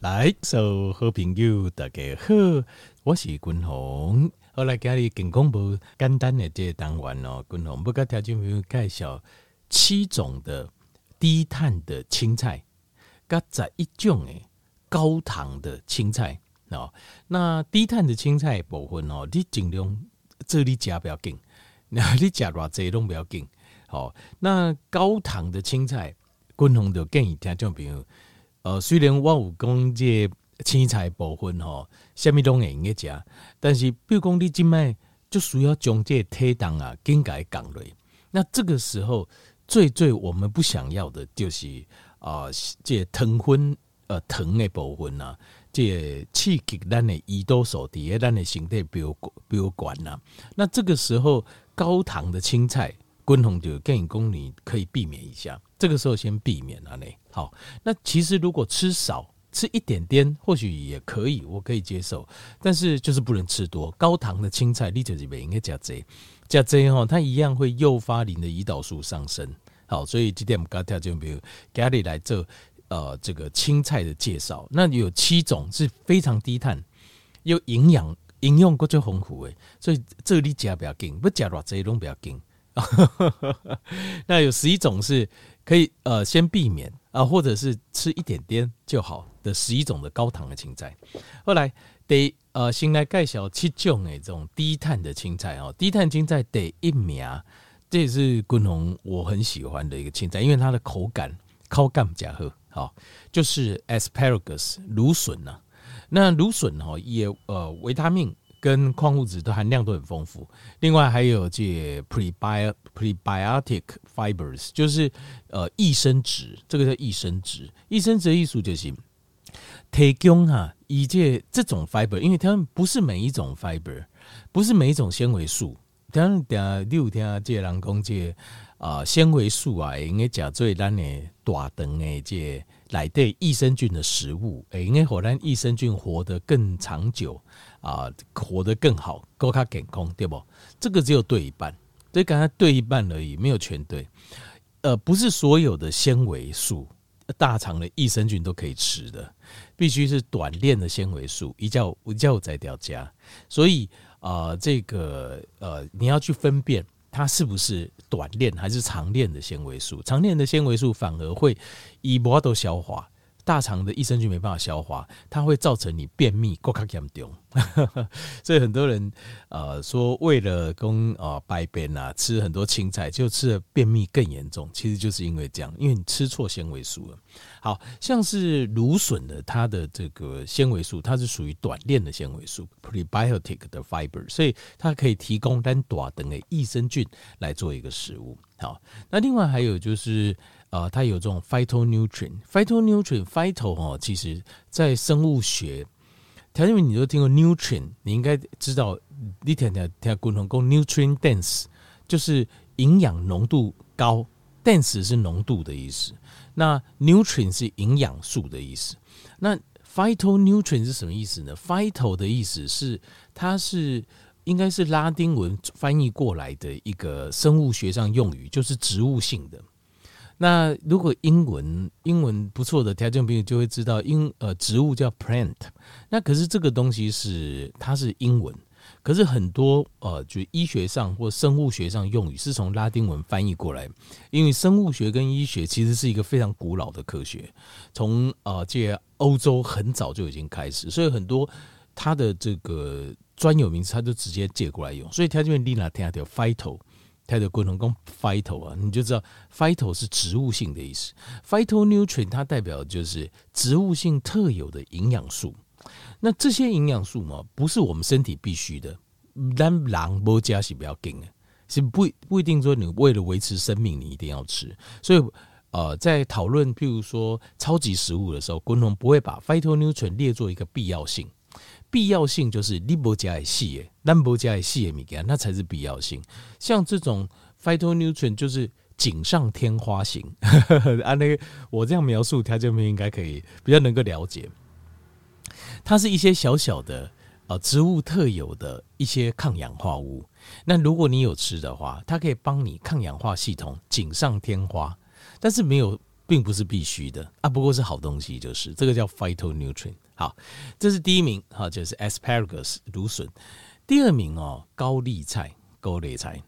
来，所有好朋友大家好，我是君鸿。后来今日健康部简单的这个单元哦，君鸿不跟条件朋友介绍七种的低碳的青菜，加在一种诶高糖的青菜哦。那低碳的青菜部分哦，你尽量这里加不要紧，那你加偌济拢不要紧。好，那高糖的青菜，均衡就建议听众朋友，呃，虽然我有讲这青菜部分吼，虾米拢会用得食，但是比如讲你今麦就需要将这体重啊，更改降落。那这个时候最最我们不想要的就是啊、呃，这糖分呃糖的部分呐，这刺激咱的胰岛素底下咱的身体比较比较悬呐。那这个时候高糖的青菜。均衡就建议公你可以避免一下，这个时候先避免啊。嘞，好，那其实如果吃少吃一点点，或许也可以，我可以接受。但是就是不能吃多，高糖的青菜，你就是不应该加这加这哈，它一样会诱发你的胰岛素上升。好，所以今天我们刚跳就比如家里来做呃这个青菜的介绍，那有七种是非常低碳又营养营养够最丰富的，所以这里加不要紧，不加多这些都不要紧。那有十一种是可以呃先避免啊，或者是吃一点点就好的十一种的高糖的青菜。后来得呃先来介绍七种诶这种低碳的青菜哦，低碳青菜得一苗，这也是君鸿我很喜欢的一个青菜，因为它的口感口感比较好，好就是 asparagus 芦笋呐。那芦笋哈也呃维他命。跟矿物质的含量都很丰富，另外还有这 prebi prebiotic fibers，就是呃益生质，这个叫益生质。益生质的意思就是提供哈，以这这种 fiber，因为他们不是每一种 fiber，不是每一种纤维素。等下你有听这人工这啊纤维素啊，应该讲最咱的大肠的这来对益生菌的食物，诶，应该让益生菌活得更长久。啊，活得更好，够卡健康，对不？这个只有对一半，所以刚才对一半而已，没有全对。呃，不是所有的纤维素、大肠的益生菌都可以吃的，必须是短链的纤维素，一叫一叫在掉加。所以啊、呃，这个呃，你要去分辨它是不是短链还是长链的纤维素。长链的纤维素反而会以不都消化。大肠的益生菌没办法消化，它会造成你便秘，更加严重。所以很多人呃说，为了供啊排便啊，吃很多青菜，就吃的便秘更严重。其实就是因为这样，因为你吃错纤维素了。好像是芦笋的，它的这个纤维素，它是属于短链的纤维素 （prebiotic 的 fiber），所以它可以提供单短等的益生菌来做一个食物。好，那另外还有就是。啊、它有这种 phytonutrient，phytonutrient，phyto 哦，其实在生物学，条件你都听过 nutrient，你应该知道，你听听听共同讲 nutrient dense，就是营养浓度高，dense 是浓度的意思，那 nutrient 是营养素的意思，那 phytonutrient 是什么意思呢？phyto 的意思是它是应该是拉丁文翻译过来的一个生物学上用语，就是植物性的。那如果英文英文不错的条件朋友就会知道英呃植物叫 plant，那可是这个东西是它是英文，可是很多呃就医学上或生物学上用语是从拉丁文翻译过来，因为生物学跟医学其实是一个非常古老的科学，从呃这欧洲很早就已经开始，所以很多它的这个专有名词它就直接借过来用，所以条件朋友你那听叫 phyto。它的共同讲 phyto 啊，你就知道 phyto 是植物性的意思。phytonutrient 它代表就是植物性特有的营养素。那这些营养素嘛，不是我们身体必须的，但狼不加是比较紧的，是不不一定说你为了维持生命，你一定要吃。所以呃，在讨论譬如说超级食物的时候，共同不会把 phytonutrient 列作一个必要性。必要性就是你不加的细诶，但不加的细的物件，那才是必要性。像这种 phytonutrient 就是锦上添花型，按 那个我这样描述，条件们应该可以比较能够了解。它是一些小小的呃植物特有的一些抗氧化物。那如果你有吃的话，它可以帮你抗氧化系统锦上添花，但是没有并不是必须的啊，不过是好东西，就是这个叫 phytonutrient。好，这是第一名，好，就是 asparagus 芦笋。第二名哦，高丽菜，高丽菜，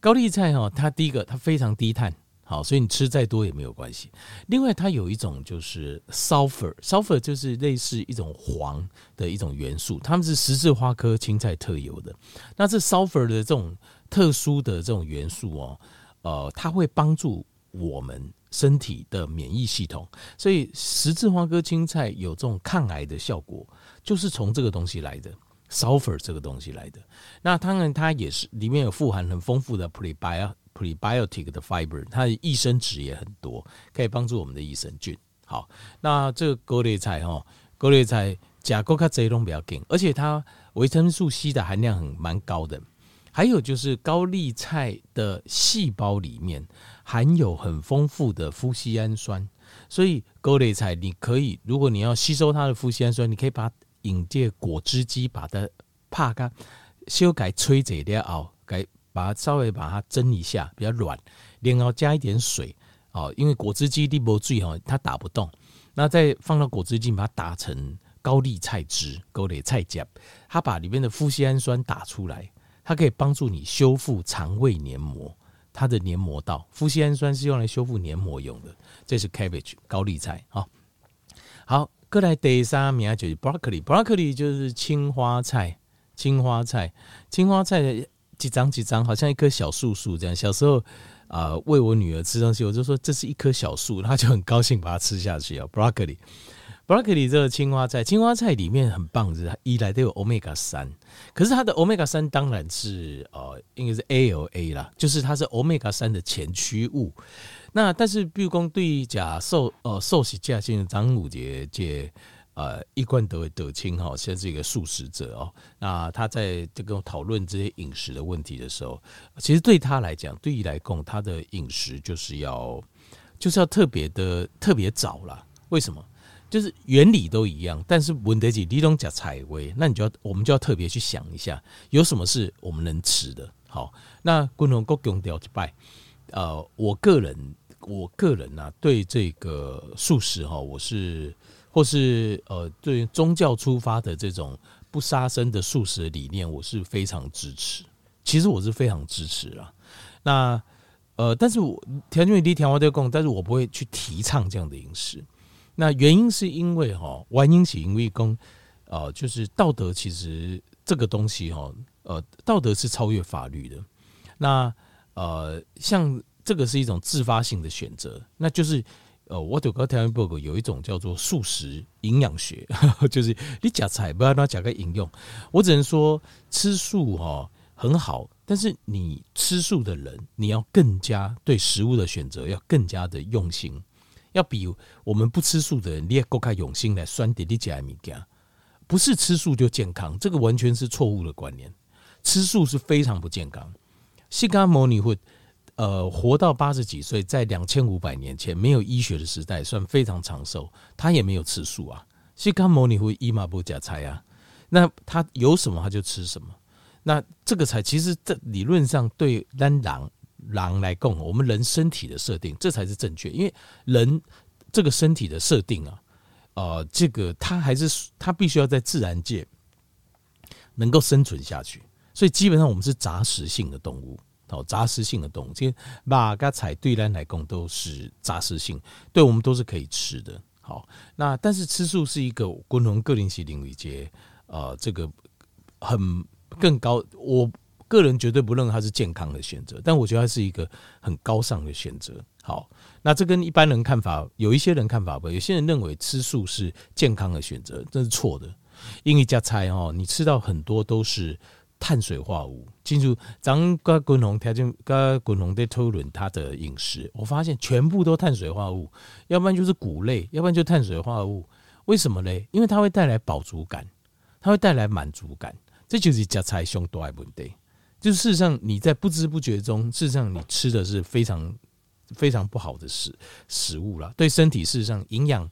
高丽菜哦，它第一个它非常低碳。好，所以你吃再多也没有关系。另外，它有一种就是 sulfur，sulfur 就是类似一种黄的一种元素，它们是十字花科青菜特有的。那这 sulfur 的这种特殊的这种元素哦，呃，它会帮助我们身体的免疫系统。所以十字花科青菜有这种抗癌的效果，就是从这个东西来的 sulfur 这个东西来的。那当然，它也是里面有富含很丰富的 prebiotic。的 fiber，它的益生值也很多，可以帮助我们的益生菌。好，那这个高丽菜哈，高丽菜甲沟卡这种比较紧，而且它维生素 C 的含量很蛮高的。还有就是高丽菜的细胞里面含有很丰富的麸醯胺酸，所以高丽菜你可以，如果你要吸收它的麸醯胺酸，你可以把引介果汁机把它怕干，修改吹嘴的熬改。把它稍微把它蒸一下，比较软，然后加一点水，哦，因为果汁机里没水哈，它打不动。那再放到果汁机，把它打成高丽菜汁、高丽菜酱，它把里面的麸醯胺酸打出来，它可以帮助你修复肠胃黏膜，它的黏膜道。夫西氨酸是用来修复黏膜用的，这是 cabbage 高丽菜啊。好，过来第三名就是 broccoli，broccoli 就是青花菜，青花菜，青花菜的。几张几张，好像一棵小树树这样。小时候啊，呃，喂我女儿吃东西，我就说这是一棵小树，她就很高兴把它吃下去啊，broccoli。Broccoli 这个青花菜，青花菜里面很棒，是它一来都有 Omega 三，可是它的 Omega 三当然是呃，应该是 ALA 啦，就是它是 Omega 三的前驱物。那但是，比如讲对假受呃受洗价性张五节节。呃，一贯得为德清哈，现在是一个素食者哦。那他在这个讨论这些饮食的问题的时候，其实对他来讲，对于来讲，他的饮食就是要就是要特别的特别早啦。为什么？就是原理都一样，但是问题是你都讲采薇，那你就要我们就要特别去想一下，有什么是我们能吃的。好，那共同各强调一拜。呃，我个人我个人呢、啊，对这个素食哈，我是。或是呃，对宗教出发的这种不杀生的素食的理念，我是非常支持。其实我是非常支持啊。那呃，但是我条件低，调花都供，但是我不会去提倡这样的饮食。那原因是因为哈，原因是因为公呃，就是道德其实这个东西哈，呃，道德是超越法律的。那呃，像这个是一种自发性的选择，那就是。呃，我读过台湾报告，有一种叫做素食营养学，就是你夹菜不要让它夹个营养。我只能说吃素哈很好，但是你吃素的人，你要更加对食物的选择要更加的用心，要比我们不吃素的人，你也够开用心来酸点你夹米羹。不是吃素就健康，这个完全是错误的观念。吃素是非常不健康。西嘎摩尼会。呃，活到八十几岁，在两千五百年前没有医学的时代，算非常长寿。他也没有吃素啊，西干摩尼会伊玛不加菜啊。那他有什么他就吃什么。那这个才其实这理论上对单狼狼来供，我们人身体的设定，这才是正确。因为人这个身体的设定啊，呃，这个他还是他必须要在自然界能够生存下去。所以基本上我们是杂食性的动物。哦，杂食性的动物，其实马跟菜对人来讲都是杂食性，对我们都是可以吃的。好，那但是吃素是一个共同个人性领域界，呃，这个很更高。我个人绝对不认为它是健康的选择，但我觉得它是一个很高尚的选择。好，那这跟一般人看法，有一些人看法不，有些人认为吃素是健康的选择，这是错的。因为加菜哦，你吃到很多都是。碳水化合物进入咱跟滚红条件跟滚红在讨论他的饮食，我发现全部都碳水化合物，要不然就是谷类，要不然就碳水化合物。为什么嘞？因为它会带来饱足感，它会带来满足感，这就是加菜凶多爱问题。就事实上你在不知不觉中，事实上你吃的是非常非常不好的食食物了，对身体事实上营养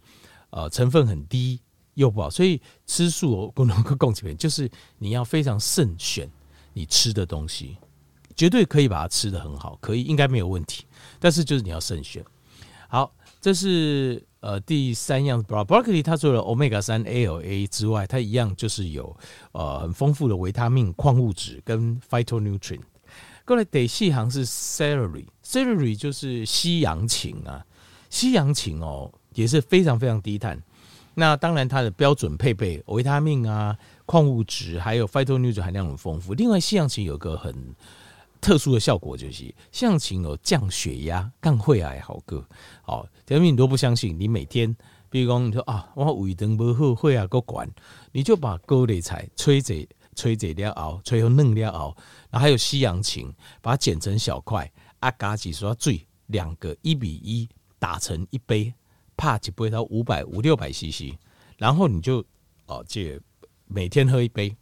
呃成分很低。又不好，所以吃素共同个共几遍，就是你要非常慎选你吃的东西，绝对可以把它吃得很好，可以应该没有问题，但是就是你要慎选。好，这是呃第三样 broccoli，它除了 omega 三 ALA 之外，它一样就是有呃很丰富的维他命、矿物质跟 phytonutrient。过来第四行是 celery，celery 就是西洋芹啊，西洋芹哦也是非常非常低碳。那当然它的标准配备维他命啊、矿物质还有 phytonutrient 含量很丰富。另外西洋芹有个很特殊的效果就是，西洋芹有降血压、降血压好个。好，前面你都不相信，你每天，比如说你说啊，我胃肠不好，血压够管，你就把高丽菜吹着吹着了熬，吹后嫩了熬，然后还有西洋芹，把它剪成小块，啊，加几刷水，两个一比一打成一杯，怕几杯到五百五六百 CC，然后你就哦，这每天喝一杯，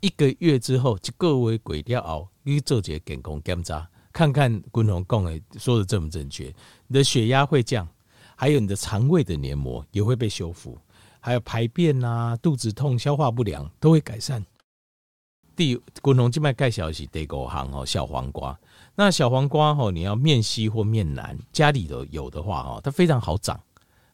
一个月之后，就各位鬼掉熬。你做些健康检查，看看君宏讲的说的正不正确。你的血压会降，还有你的肠胃的黏膜也会被修复，还有排便啊、肚子痛、消化不良都会改善。第君宏静脉钙小是第五行哦，小黄瓜。那小黄瓜哦，你要面稀或面南，家里头有的话哦，它非常好长，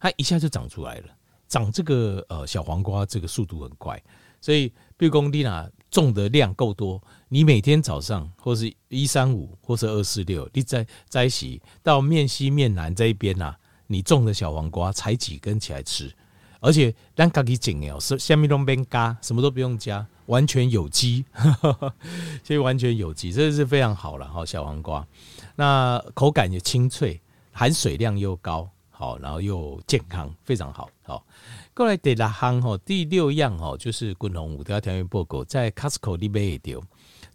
它一下就长出来了。长这个呃小黄瓜，这个速度很快，所以比如说你哪种的量够多。你每天早上或是一三五或是二四六，你在在一起到面西面南这一边呐、啊，你种的小黄瓜采几根起来吃，而且让自己种哦，是下面都边加，什么都不用加，完全有机，所以完全有机，这是非常好了哈。小黄瓜，那口感也清脆，含水量又高，好，然后又健康，非常好，好。过来第六项吼，第六样吼，就是滚龙五条条件报告在 Costco 里面丢。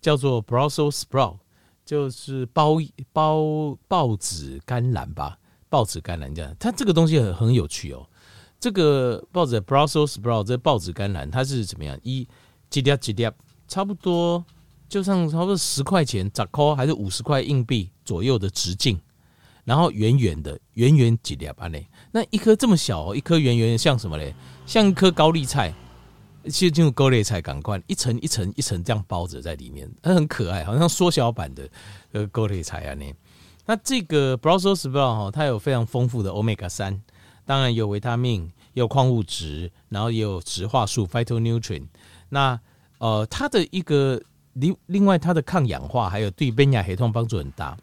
叫做 Brussels sprout，就是包包报纸甘蓝吧，报纸甘蓝这样。它这个东西很很有趣哦。这个报纸 Brussels sprout 这报纸甘蓝它是怎么样？一几粒几粒，差不多就像差不多十块钱，十块还是五十块硬币左右的直径，然后圆圆的，圆圆几粒啊嘞。那一颗这么小哦，一颗圆圆的像什么嘞？像一颗高丽菜。其实进入高丽菜感官，一层一层一层这样包着在里面，它很可爱，好像缩小版的呃高丽菜啊那。那这个 Brussels sprout 哈，它有非常丰富的 Omega 三，当然有维他命，有矿物质，然后也有植化素 phytonutrient。那呃，它的一个另另外它的抗氧化，还有对免疫系统帮助很大。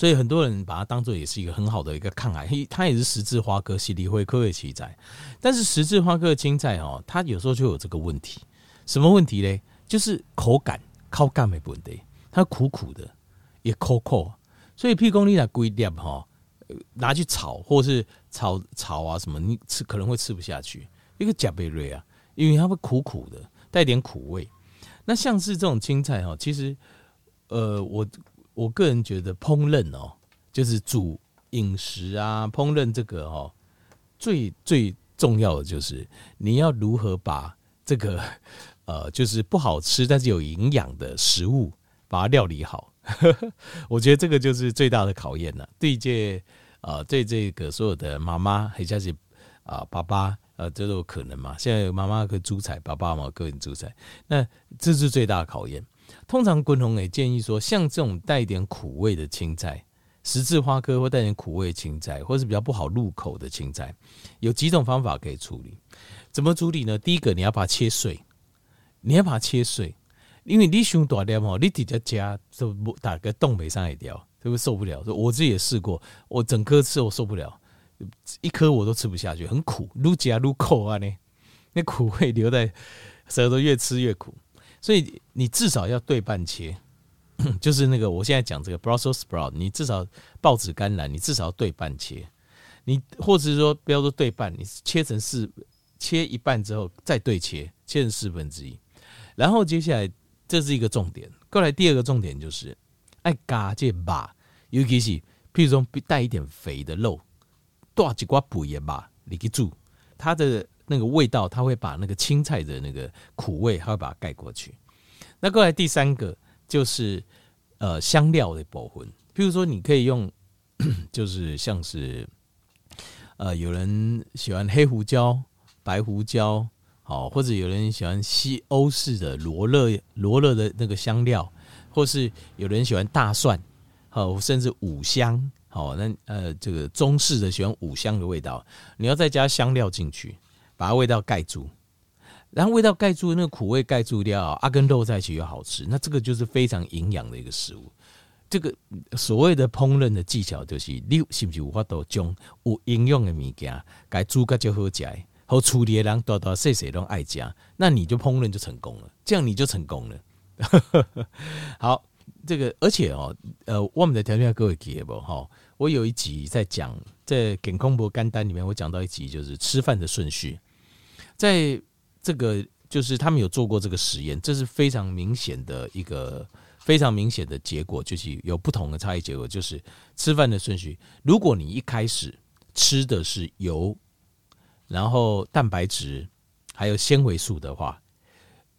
所以很多人把它当做也是一个很好的一个抗癌，它也是十字花科蒺藜科的青菜。但是十字花科的青菜哦，它有时候就有这个问题，什么问题呢？就是口感，口感没问题，它苦苦的，也抠抠。所以屁公你来归点哈，拿去炒或是炒炒啊什么，你吃可能会吃不下去。一个甲贝瑞啊，因为它会苦苦的，带点苦味。那像是这种青菜哈，其实呃我。我个人觉得烹饪哦，就是煮饮食啊，烹饪这个哦，最最重要的就是你要如何把这个呃，就是不好吃但是有营养的食物把它料理好。我觉得这个就是最大的考验了。对这呃，对这个所有的妈妈还是啊爸爸呃，这都有可能嘛。现在有妈妈可以煮菜，爸爸嘛个人煮菜，那这是最大的考验。通常，滚红也建议说，像这种带点苦味的青菜，十字花科或带点苦味的青菜，或是比较不好入口的青菜，有几种方法可以处理。怎么处理呢？第一个，你要把它切碎，你要把它切碎，因为你胸大点哦，你底下夹就打个洞没上一条，就会受不了。我自己也试过，我整颗吃我受不了，一颗我都吃不下去，很苦，愈夹愈苦啊！呢，那苦味留在舌头，越吃越苦。所以你至少要对半切，就是那个我现在讲这个 Brussels sprout，你至少报纸甘蓝，你至少要对半切。你或者是说不要说对半，你切成四，切一半之后再对切，切成四分之一。然后接下来这是一个重点，过来第二个重点就是爱嘎这把，尤其是譬如说带一点肥的肉，多几瓜补盐吧，你去煮它的。那个味道，它会把那个青菜的那个苦味，它会把它盖过去。那过来第三个就是呃香料的保魂，譬如说你可以用，就是像是呃有人喜欢黑胡椒、白胡椒，好，或者有人喜欢西欧式的罗勒罗勒的那个香料，或是有人喜欢大蒜，好，甚至五香好，那呃，这个中式的喜欢五香的味道，你要再加香料进去，把味道盖住，然后味道盖住，那个苦味盖住掉，啊，跟肉在一起又好吃，那这个就是非常营养的一个食物。这个所谓的烹饪的技巧，就是你是不是有法度将有营养的物件，该煮个就好吃，好处理的人多多少少都爱吃，那你就烹饪就成功了，这样你就成功了。好，这个而且哦，呃，我们的条件各位记得不哈？我有一集在讲在健康不干单里面，我讲到一集就是吃饭的顺序，在这个就是他们有做过这个实验，这是非常明显的一个。非常明显的结果就是有不同的差异结果，就是吃饭的顺序。如果你一开始吃的是油，然后蛋白质还有纤维素的话，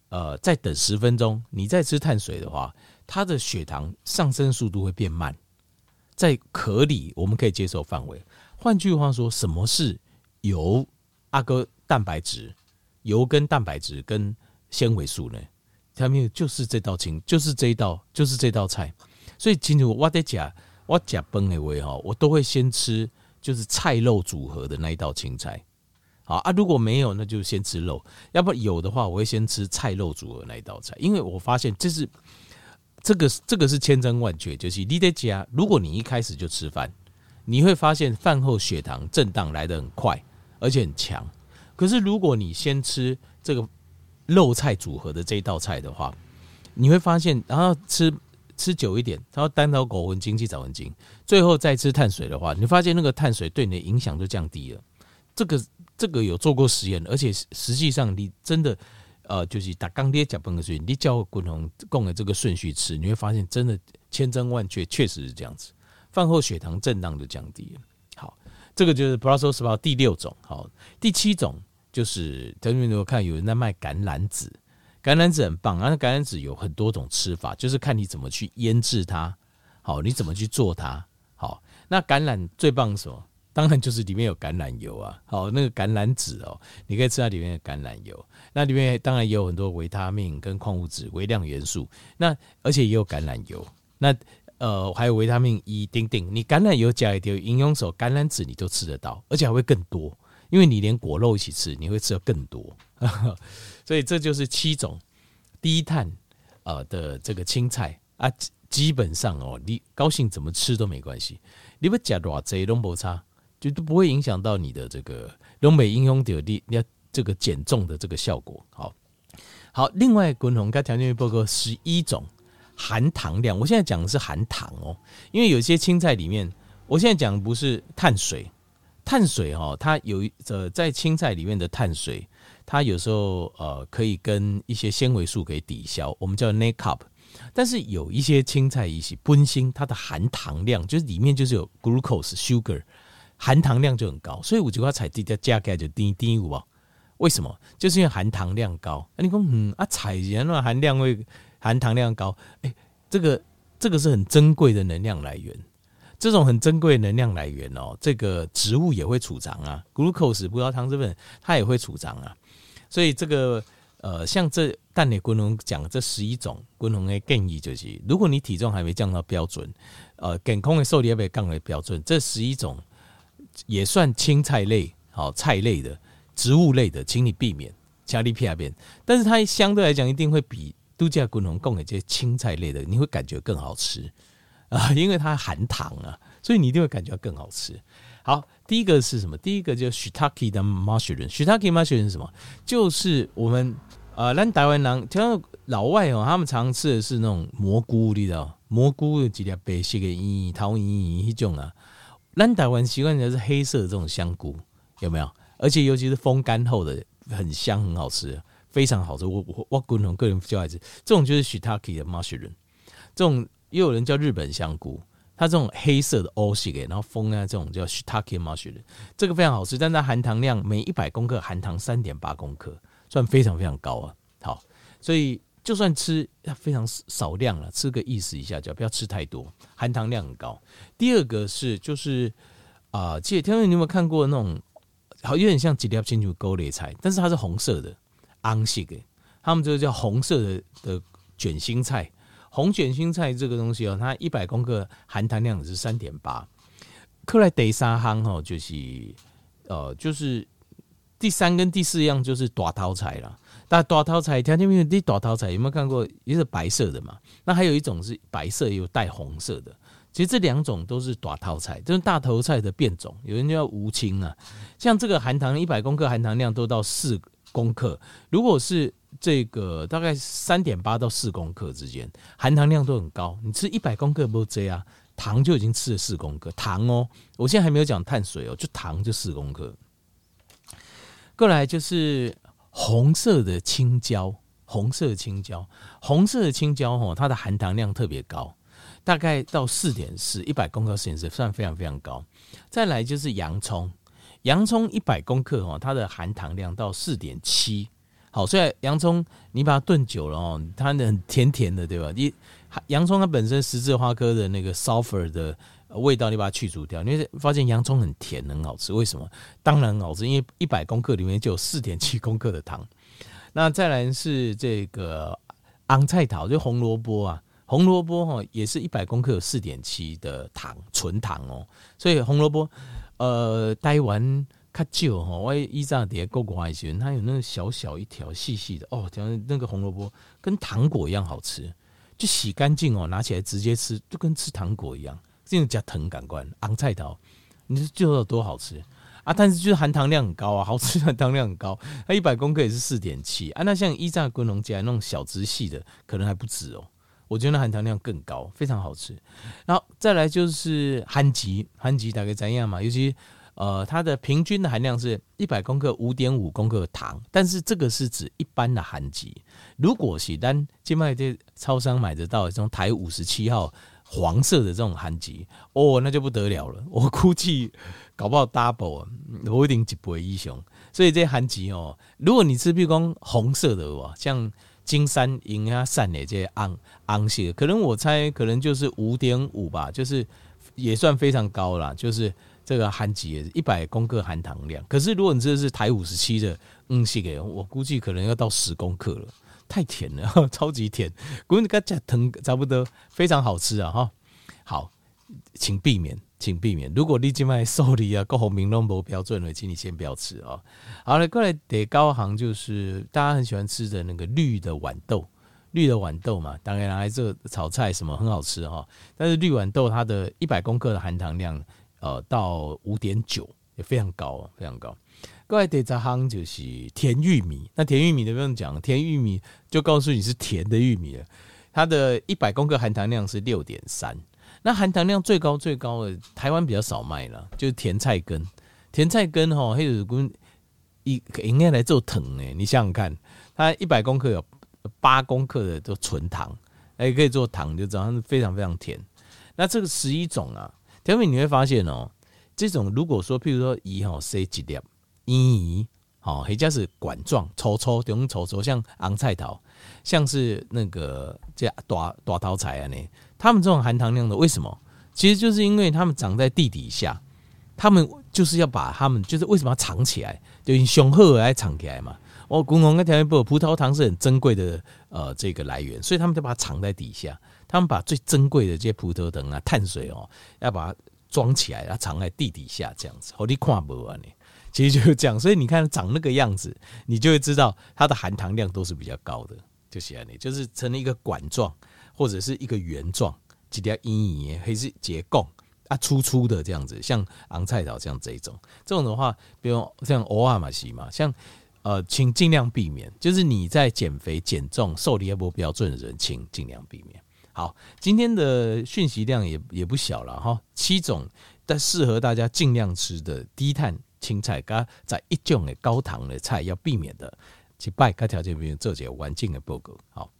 呃，再等十分钟，你再吃碳水的话，它的血糖上升速度会变慢，在可以我们可以接受范围。换句话说，什么是油？阿哥蛋白质，油跟蛋白质跟纤维素呢？他们就是这道青，就是这一道，就是这道菜。所以今天我得讲，我讲崩的话哈，我都会先吃就是菜肉组合的那一道青菜。好啊，如果没有，那就先吃肉；要不有的话，我会先吃菜肉组合那一道菜。因为我发现这是这个这个是千真万确，就是你得讲，如果你一开始就吃饭，你会发现饭后血糖震荡来得很快，而且很强。可是如果你先吃这个。肉菜组合的这一道菜的话，你会发现，然后吃吃久一点，然后单刀狗魂经济早魂经，最后再吃碳水的话，你发现那个碳水对你的影响就降低了。这个这个有做过实验，而且实际上你真的呃，就是打钢铁加崩的顺序，你叫滚筒供的这个顺序吃，你会发现真的千真万确，确实是这样子。饭后血糖震荡就降低了。好，这个就是 Brussels sprout 第六种。好，第七种。就是等于我看有人在卖橄榄籽，橄榄籽很棒啊。那橄榄籽有很多种吃法，就是看你怎么去腌制它，好，你怎么去做它，好。那橄榄最棒是什么？当然就是里面有橄榄油啊，好，那个橄榄籽哦，你可以吃它里面的橄榄油。那里面当然也有很多维他命跟矿物质、微量元素。那而且也有橄榄油，那呃还有维他命 E 丁丁。你橄榄油加一点营养手，橄榄籽你都吃得到，而且还会更多。因为你连果肉一起吃，你会吃的更多，所以这就是七种低碳呃的这个青菜啊。基本上哦，你高兴怎么吃都没关系，你不加多少都不差，就都不会影响到你的这个东北英雄的你要这个减重的这个效果。好，好，另外滚红该条件报告十一种含糖量，我现在讲的是含糖哦，因为有些青菜里面，我现在讲的不是碳水。碳水哈，它有呃，在青菜里面的碳水，它有时候呃可以跟一些纤维素可以抵消，我们叫 net carb。但是有一些青菜一些本身它的含糖量就是里面就是有 glucose sugar，含糖量就很高，所以我就要采低的价格就低低五啊。为什么？就是因为含糖量高。啊、你说嗯啊，采盐那含量会含糖量高，哎、这个这个是很珍贵的能量来源。这种很珍贵能量来源哦，这个植物也会储藏啊，glucose 葡萄糖成分它也会储藏啊，所以这个呃，像这蛋内滚龙讲这十一种滚龙的建议就是，如果你体重还没降到标准，呃，健康的瘦力也没降为标准，这十一种也算青菜类好菜类的植物类的，请你避免加利皮亚边，但是它相对来讲一定会比度假滚龙供给这些青菜类的，你会感觉更好吃。啊，因为它含糖啊，所以你一定会感觉更好吃。好，第一个是什么？第一个就是 Shiitake 的 mushroom。Shiitake mushroom 是什么？就是我们呃，咱台湾人，像老外哦，他们常吃的是那种蘑菇，你知道？蘑菇有几条白色的圆桃圆圆那种啊。咱台湾习惯的是黑色的这种香菇，有没有？而且尤其是风干后的，很香，很好吃，非常好吃。我我我个人个人比较爱吃这种，就是 Shiitake 的 mushroom 这种。也有人叫日本香菇，它这种黑色的欧系给，然后封在这种叫 Shitake mushroom，这个非常好吃，但它含糖量每一百公克含糖三点八公克，算非常非常高啊。好，所以就算吃非常少量了，吃个意思一下，就不要吃太多，含糖量很高。第二个是就是啊，记得天天你有没有看过那种好有点像吉列清楚勾类菜，但是它是红色的，昂系给，他们这个叫红色的的卷心菜。红卷心菜这个东西哦，它一百公克含糖量是三点八，克莱第三行吼，就是呃，就是第三跟第四样就是大头菜啦。但大头菜，听见没有？你大头菜有没有看过？也是白色的嘛。那还有一种是白色又带红色的。其实这两种都是大头菜，这是大头菜的变种。有人叫无青啊，像这个含糖一百公克含糖量都到四公克。如果是这个大概三点八到四公克之间，含糖量都很高。你吃一百公克不这样，糖就已经吃了四公克糖哦。我现在还没有讲碳水哦，就糖就四公克。过来就是。红色的青椒，红色的青椒，红色的青椒哦，它的含糖量特别高，大概到四点四，一百公克四点四，算非常非常高。再来就是洋葱，洋葱一百公克哦，它的含糖量到四点七。好，所以洋葱你把它炖久了哦，它很甜甜的，对吧？你洋葱它本身十字花科的那个 sulfur 的。味道你把它去除掉，你会发现洋葱很甜，很好吃。为什么？当然好吃，因为一百公克里面就有四点七公克的糖。那再来是这个红菜头，就红萝卜啊，红萝卜哈也是一百公克有四点七的糖，纯糖哦。所以红萝卜，呃，台湾较少哈，我以前在国外时，它有那个小小一条细细的哦，讲那个红萝卜跟糖果一样好吃，就洗干净哦，拿起来直接吃，就跟吃糖果一样。这种加藤感官，昂菜头，你说就有多好吃啊？但是就是含糖量很高啊，好吃含糖量很高，它一百公克也是四点七啊。那像伊炸滚龙家那种小支细的，可能还不止哦。我觉得含糖量更高，非常好吃。然后再来就是番薯，番薯大概怎样嘛？尤其呃，它的平均的含量是一百公克五点五公克糖，但是这个是指一般的番薯。如果是单今麦在超商买得到这种台五十七号。黄色的这种番薯哦，那就不得了了。我估计搞不好 double，我一定几倍以上。所以这番薯哦，如果你吃比如说红色的哇，像金山银啊、散的这些昂昂些，可能我猜可能就是五点五吧，就是也算非常高了。就是这个番薯一百公克含糖量，可是如果你这是台五十七的嗯系给，我估计可能要到十公克了。太甜了，超级甜，滚个加糖差不多，非常好吃啊！哈，好，请避免，请避免。如果你今麦受理啊，各红明都不标准的，请你先不要吃啊。好了，过来得高行就是大家很喜欢吃的那个绿的豌豆，绿的豌豆嘛，当然拿来做炒菜什么很好吃哈。但是绿豌豆它的一百公克的含糖量，呃，到五点九也非常高，非常高。另外第十项就是甜玉米，那甜玉米都不用讲，甜玉米就告诉你是甜的玉米了。它的一百公克含糖量是六点三，那含糖量最高最高的台湾比较少卖了，就是甜菜根。甜菜根哈，黑子根一应该来做糖诶，你想想看，它一百公克有八公克的都纯糖，也可以做糖，就知道它是非常非常甜。那这个十一种啊，甜品你会发现哦，这种如果说譬如说一号 C 几粒。咦，好，或者是管状、粗粗、中粗粗，像昂菜头，像是那个这大大头菜啊，呢，他们这种含糖量的，为什么？其实就是因为他们长在地底下，他们就是要把他们，就是为什么要藏起来？就雄厚来藏起来嘛。我共同跟条件不，葡萄糖是很珍贵的，呃，这个来源，所以他们就把它藏在底下。他们把最珍贵的这些葡萄糖啊、碳水哦，要把它装起来，要藏在地底下，这样子，好你看不完呢。其实就是这样，所以你看长那个样子，你就会知道它的含糖量都是比较高的。就是这样，就是成了一个管状或者是一个圆状，几条阴影还是结构啊，粗粗的这样子，像昂菜头这样这一种，这种的话，比如像欧阿玛西嘛，像呃，请尽量避免。就是你在减肥减重、瘦离不标准的人，请尽量避免。好，今天的讯息量也也不小了哈，七种但适合大家尽量吃的低碳。青菜加在一种的高糖的菜要避免的，去拜各条件，比如做些环境的报告，好。